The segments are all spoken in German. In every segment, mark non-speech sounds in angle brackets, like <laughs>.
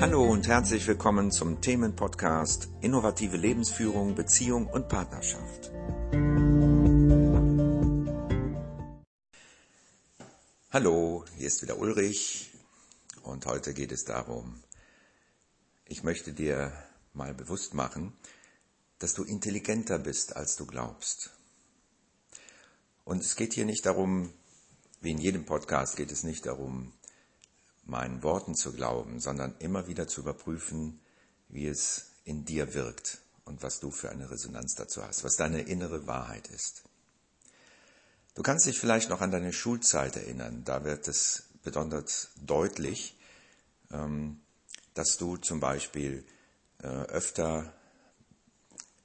Hallo und herzlich willkommen zum Themenpodcast Innovative Lebensführung, Beziehung und Partnerschaft. Hallo, hier ist wieder Ulrich und heute geht es darum, ich möchte dir mal bewusst machen, dass du intelligenter bist, als du glaubst. Und es geht hier nicht darum, wie in jedem Podcast geht es nicht darum, meinen Worten zu glauben, sondern immer wieder zu überprüfen, wie es in dir wirkt und was du für eine Resonanz dazu hast, was deine innere Wahrheit ist. Du kannst dich vielleicht noch an deine Schulzeit erinnern, da wird es besonders deutlich, ähm, dass du zum Beispiel äh, öfter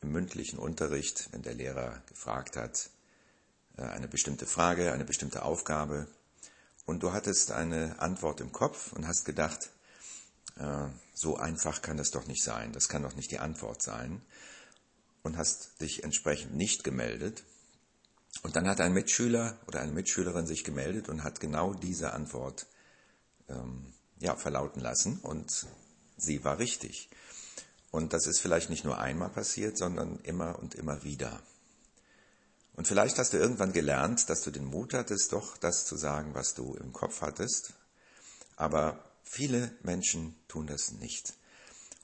im mündlichen Unterricht, wenn der Lehrer gefragt hat, äh, eine bestimmte Frage, eine bestimmte Aufgabe, und du hattest eine Antwort im Kopf und hast gedacht, äh, so einfach kann das doch nicht sein, das kann doch nicht die Antwort sein, und hast dich entsprechend nicht gemeldet. Und dann hat ein Mitschüler oder eine Mitschülerin sich gemeldet und hat genau diese Antwort ähm, ja, verlauten lassen und sie war richtig. Und das ist vielleicht nicht nur einmal passiert, sondern immer und immer wieder. Und vielleicht hast du irgendwann gelernt, dass du den Mut hattest, doch das zu sagen, was du im Kopf hattest. Aber viele Menschen tun das nicht.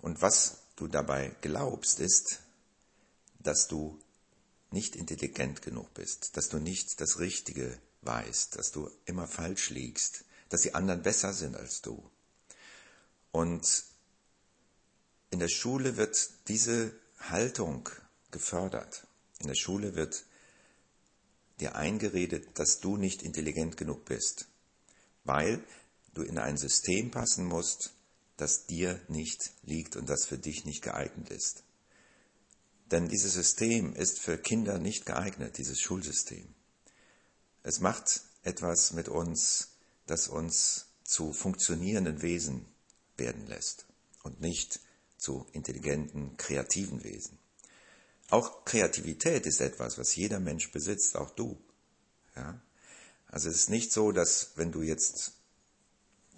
Und was du dabei glaubst, ist, dass du nicht intelligent genug bist, dass du nicht das Richtige weißt, dass du immer falsch liegst, dass die anderen besser sind als du. Und in der Schule wird diese Haltung gefördert. In der Schule wird dir eingeredet, dass du nicht intelligent genug bist, weil du in ein System passen musst, das dir nicht liegt und das für dich nicht geeignet ist. Denn dieses System ist für Kinder nicht geeignet, dieses Schulsystem. Es macht etwas mit uns, das uns zu funktionierenden Wesen werden lässt und nicht zu intelligenten, kreativen Wesen. Auch Kreativität ist etwas, was jeder Mensch besitzt, auch du. Ja? Also es ist nicht so, dass wenn du jetzt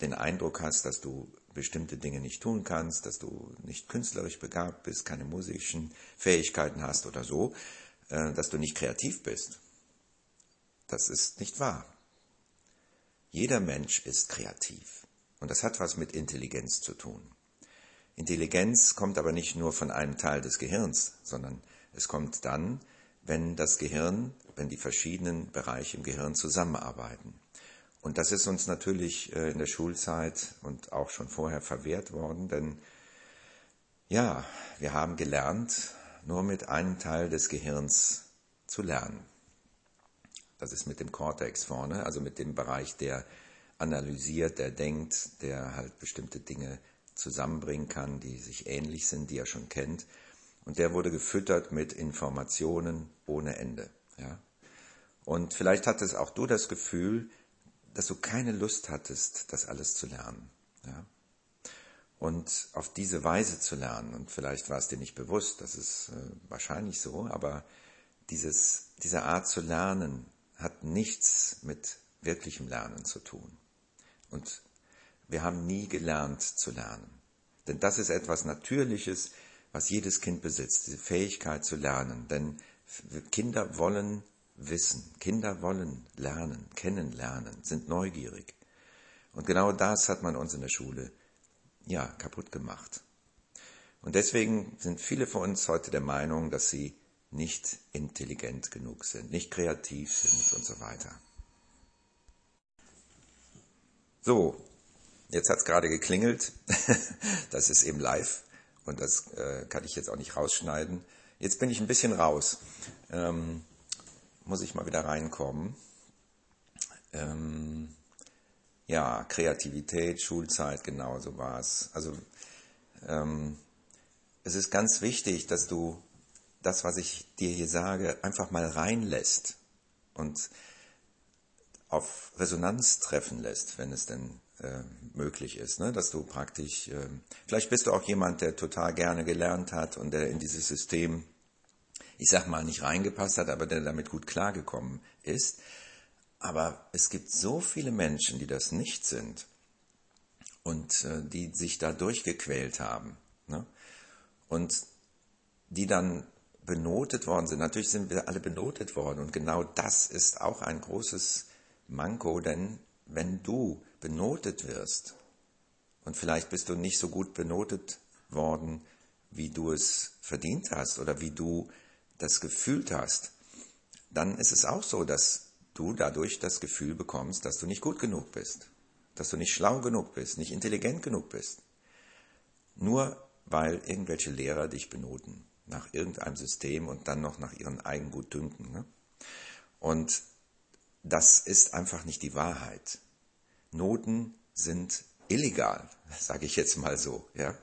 den Eindruck hast, dass du bestimmte Dinge nicht tun kannst, dass du nicht künstlerisch begabt bist, keine musischen Fähigkeiten hast oder so, äh, dass du nicht kreativ bist. Das ist nicht wahr. Jeder Mensch ist kreativ. Und das hat was mit Intelligenz zu tun. Intelligenz kommt aber nicht nur von einem Teil des Gehirns, sondern es kommt dann, wenn das Gehirn, wenn die verschiedenen Bereiche im Gehirn zusammenarbeiten. Und das ist uns natürlich äh, in der Schulzeit und auch schon vorher verwehrt worden, denn ja, wir haben gelernt, nur mit einem Teil des Gehirns zu lernen. Das ist mit dem Kortex vorne, also mit dem Bereich, der analysiert, der denkt, der halt bestimmte Dinge zusammenbringen kann, die sich ähnlich sind, die er schon kennt. Und der wurde gefüttert mit Informationen ohne Ende. Ja? Und vielleicht hattest auch du das Gefühl, dass du keine Lust hattest, das alles zu lernen. Ja? Und auf diese Weise zu lernen. Und vielleicht war es dir nicht bewusst, das ist äh, wahrscheinlich so, aber dieses, diese Art zu lernen hat nichts mit wirklichem Lernen zu tun. Und wir haben nie gelernt zu lernen. Denn das ist etwas Natürliches, was jedes Kind besitzt, diese Fähigkeit zu lernen. Denn Kinder wollen wissen, Kinder wollen lernen, kennenlernen, sind neugierig. Und genau das hat man uns in der Schule, ja, kaputt gemacht. Und deswegen sind viele von uns heute der Meinung, dass sie nicht intelligent genug sind, nicht kreativ sind und so weiter. So, jetzt hat es gerade geklingelt. <laughs> das ist eben live und das äh, kann ich jetzt auch nicht rausschneiden. Jetzt bin ich ein bisschen raus. Ähm, muss ich mal wieder reinkommen. Ähm, ja, Kreativität, Schulzeit, genau so war es. Also ähm, es ist ganz wichtig, dass du das, was ich dir hier sage, einfach mal reinlässt und auf Resonanz treffen lässt, wenn es denn möglich ist, ne? dass du praktisch, äh, vielleicht bist du auch jemand, der total gerne gelernt hat und der in dieses System, ich sag mal, nicht reingepasst hat, aber der damit gut klargekommen ist. Aber es gibt so viele Menschen, die das nicht sind. und äh, die sich da durchgequält haben. Ne? Und die dann benotet worden sind. Natürlich sind wir alle benotet worden und genau das ist auch ein großes Manko, denn wenn du benotet wirst und vielleicht bist du nicht so gut benotet worden, wie du es verdient hast oder wie du das gefühlt hast, dann ist es auch so, dass du dadurch das Gefühl bekommst, dass du nicht gut genug bist, dass du nicht schlau genug bist, nicht intelligent genug bist. Nur weil irgendwelche Lehrer dich benoten nach irgendeinem System und dann noch nach ihren Eigengutdünken. Ne? Und das ist einfach nicht die Wahrheit. Noten sind illegal, sage ich jetzt mal so. Ja?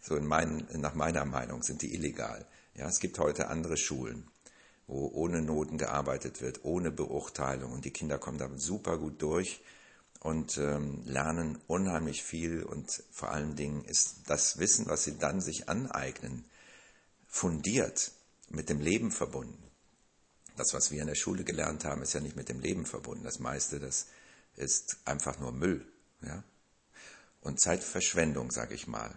So in mein, nach meiner Meinung sind die illegal. Ja, es gibt heute andere Schulen, wo ohne Noten gearbeitet wird, ohne Beurteilung und die Kinder kommen da super gut durch und ähm, lernen unheimlich viel und vor allen Dingen ist das Wissen, was sie dann sich aneignen, fundiert, mit dem Leben verbunden. Das, was wir in der Schule gelernt haben, ist ja nicht mit dem Leben verbunden. Das meiste, das ist einfach nur Müll. Ja? Und Zeitverschwendung, sage ich mal.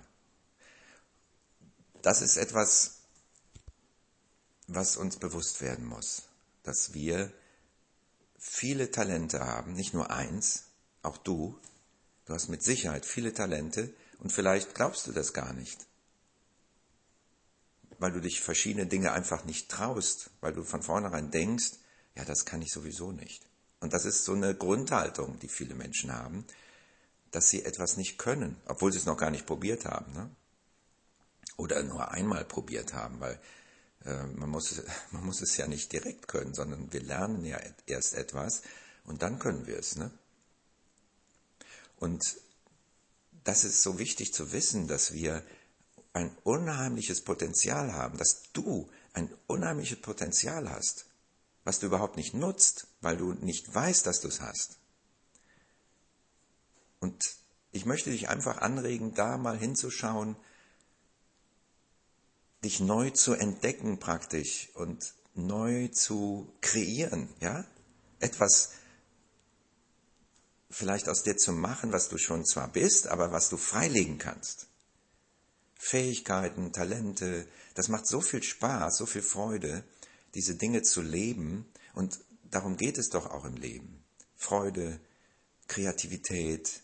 Das ist etwas, was uns bewusst werden muss, dass wir viele Talente haben, nicht nur eins, auch du. Du hast mit Sicherheit viele Talente und vielleicht glaubst du das gar nicht weil du dich verschiedene Dinge einfach nicht traust, weil du von vornherein denkst, ja, das kann ich sowieso nicht. Und das ist so eine Grundhaltung, die viele Menschen haben, dass sie etwas nicht können, obwohl sie es noch gar nicht probiert haben. Ne? Oder nur einmal probiert haben, weil äh, man, muss, <laughs> man muss es ja nicht direkt können, sondern wir lernen ja erst etwas und dann können wir es. Ne? Und das ist so wichtig zu wissen, dass wir ein unheimliches Potenzial haben, dass du ein unheimliches Potenzial hast, was du überhaupt nicht nutzt, weil du nicht weißt, dass du es hast. Und ich möchte dich einfach anregen, da mal hinzuschauen, dich neu zu entdecken praktisch und neu zu kreieren, ja? Etwas vielleicht aus dir zu machen, was du schon zwar bist, aber was du freilegen kannst. Fähigkeiten, Talente. Das macht so viel Spaß, so viel Freude, diese Dinge zu leben. Und darum geht es doch auch im Leben. Freude, Kreativität,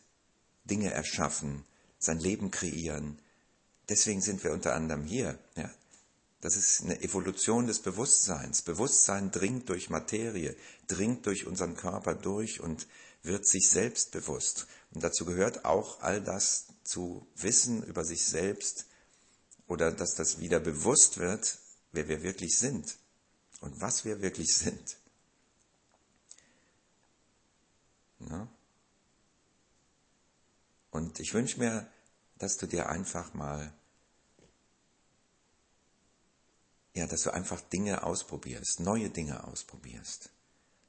Dinge erschaffen, sein Leben kreieren. Deswegen sind wir unter anderem hier. Ja? Das ist eine Evolution des Bewusstseins. Bewusstsein dringt durch Materie, dringt durch unseren Körper durch und wird sich selbst bewusst. Und dazu gehört auch all das zu wissen über sich selbst oder dass das wieder bewusst wird, wer wir wirklich sind und was wir wirklich sind. Ja? Und ich wünsche mir, dass du dir einfach mal, ja, dass du einfach Dinge ausprobierst, neue Dinge ausprobierst,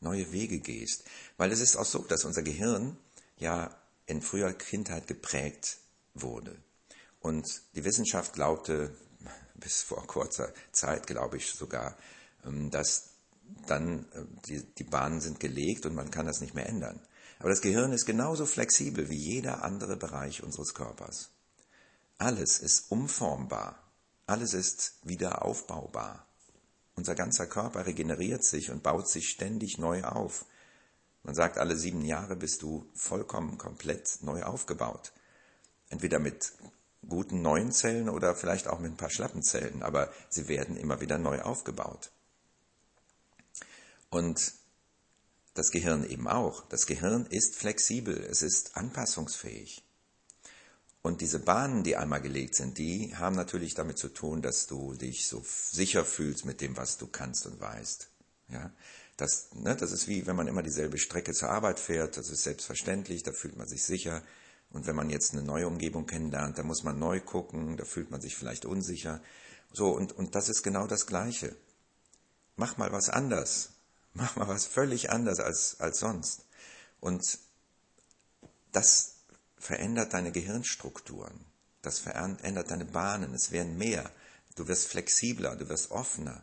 neue Wege gehst. Weil es ist auch so, dass unser Gehirn ja in früher Kindheit geprägt wurde. Und die Wissenschaft glaubte, <laughs> bis vor kurzer Zeit glaube ich sogar, dass dann äh, die, die Bahnen sind gelegt und man kann das nicht mehr ändern. Aber das Gehirn ist genauso flexibel wie jeder andere Bereich unseres Körpers. Alles ist umformbar. Alles ist wieder aufbaubar. Unser ganzer Körper regeneriert sich und baut sich ständig neu auf. Man sagt, alle sieben Jahre bist du vollkommen komplett neu aufgebaut entweder mit guten neuen Zellen oder vielleicht auch mit ein paar schlappen Zellen, aber sie werden immer wieder neu aufgebaut. Und das Gehirn eben auch. Das Gehirn ist flexibel, es ist anpassungsfähig. Und diese Bahnen, die einmal gelegt sind, die haben natürlich damit zu tun, dass du dich so sicher fühlst mit dem, was du kannst und weißt. Ja, das, ne, das ist wie, wenn man immer dieselbe Strecke zur Arbeit fährt, das ist selbstverständlich, da fühlt man sich sicher. Und wenn man jetzt eine neue Umgebung kennenlernt, da muss man neu gucken, da fühlt man sich vielleicht unsicher. So, und, und das ist genau das Gleiche. Mach mal was anders. Mach mal was völlig anders als, als sonst. Und das verändert deine Gehirnstrukturen. Das verändert deine Bahnen. Es werden mehr. Du wirst flexibler, du wirst offener.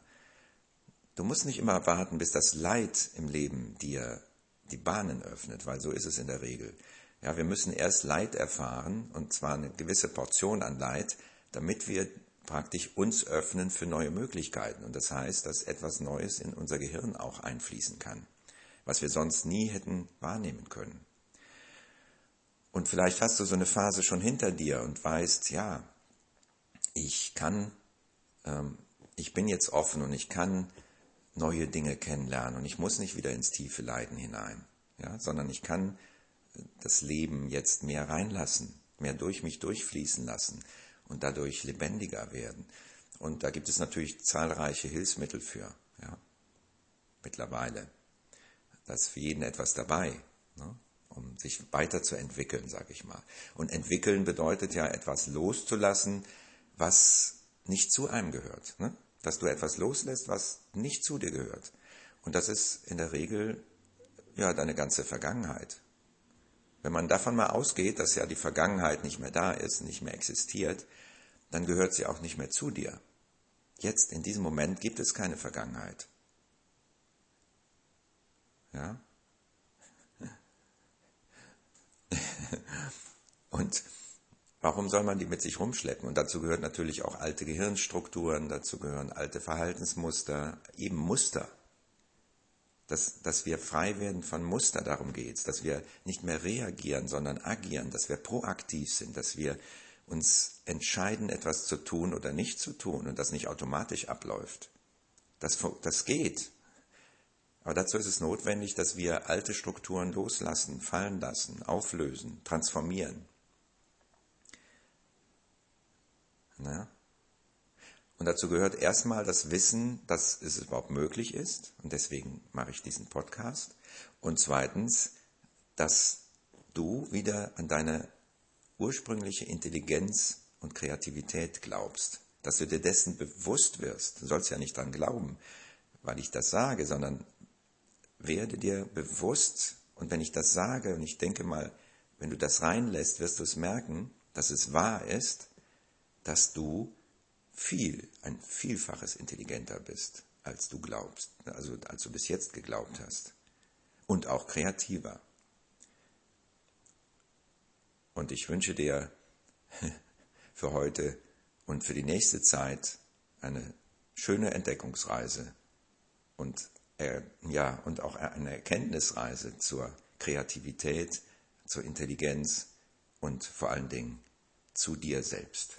Du musst nicht immer warten, bis das Leid im Leben dir die Bahnen öffnet, weil so ist es in der Regel. Ja, wir müssen erst Leid erfahren, und zwar eine gewisse Portion an Leid, damit wir praktisch uns öffnen für neue Möglichkeiten. Und das heißt, dass etwas Neues in unser Gehirn auch einfließen kann, was wir sonst nie hätten wahrnehmen können. Und vielleicht hast du so eine Phase schon hinter dir und weißt, ja, ich kann, ähm, ich bin jetzt offen und ich kann neue Dinge kennenlernen und ich muss nicht wieder ins tiefe Leiden hinein, ja, sondern ich kann das Leben jetzt mehr reinlassen, mehr durch mich durchfließen lassen und dadurch lebendiger werden. Und da gibt es natürlich zahlreiche Hilfsmittel für, ja, mittlerweile. Da ist für jeden etwas dabei, ne, um sich weiterzuentwickeln, sage ich mal. Und entwickeln bedeutet ja etwas loszulassen, was nicht zu einem gehört. Ne? Dass du etwas loslässt, was nicht zu dir gehört. Und das ist in der Regel ja deine ganze Vergangenheit. Wenn man davon mal ausgeht, dass ja die Vergangenheit nicht mehr da ist, nicht mehr existiert, dann gehört sie auch nicht mehr zu dir. Jetzt, in diesem Moment, gibt es keine Vergangenheit. Ja? <laughs> Und warum soll man die mit sich rumschleppen? Und dazu gehören natürlich auch alte Gehirnstrukturen, dazu gehören alte Verhaltensmuster, eben Muster dass, dass wir frei werden von Muster, darum geht's, dass wir nicht mehr reagieren, sondern agieren, dass wir proaktiv sind, dass wir uns entscheiden, etwas zu tun oder nicht zu tun und das nicht automatisch abläuft. Das, das geht. Aber dazu ist es notwendig, dass wir alte Strukturen loslassen, fallen lassen, auflösen, transformieren. Na? Und dazu gehört erstmal das Wissen, dass es überhaupt möglich ist. Und deswegen mache ich diesen Podcast. Und zweitens, dass du wieder an deine ursprüngliche Intelligenz und Kreativität glaubst. Dass du dir dessen bewusst wirst. Du sollst ja nicht dran glauben, weil ich das sage, sondern werde dir bewusst. Und wenn ich das sage, und ich denke mal, wenn du das reinlässt, wirst du es merken, dass es wahr ist, dass du viel, ein Vielfaches intelligenter bist, als du glaubst, also als du bis jetzt geglaubt hast. Und auch kreativer. Und ich wünsche dir <laughs> für heute und für die nächste Zeit eine schöne Entdeckungsreise und äh, ja und auch eine Erkenntnisreise zur Kreativität, zur Intelligenz und vor allen Dingen zu dir selbst.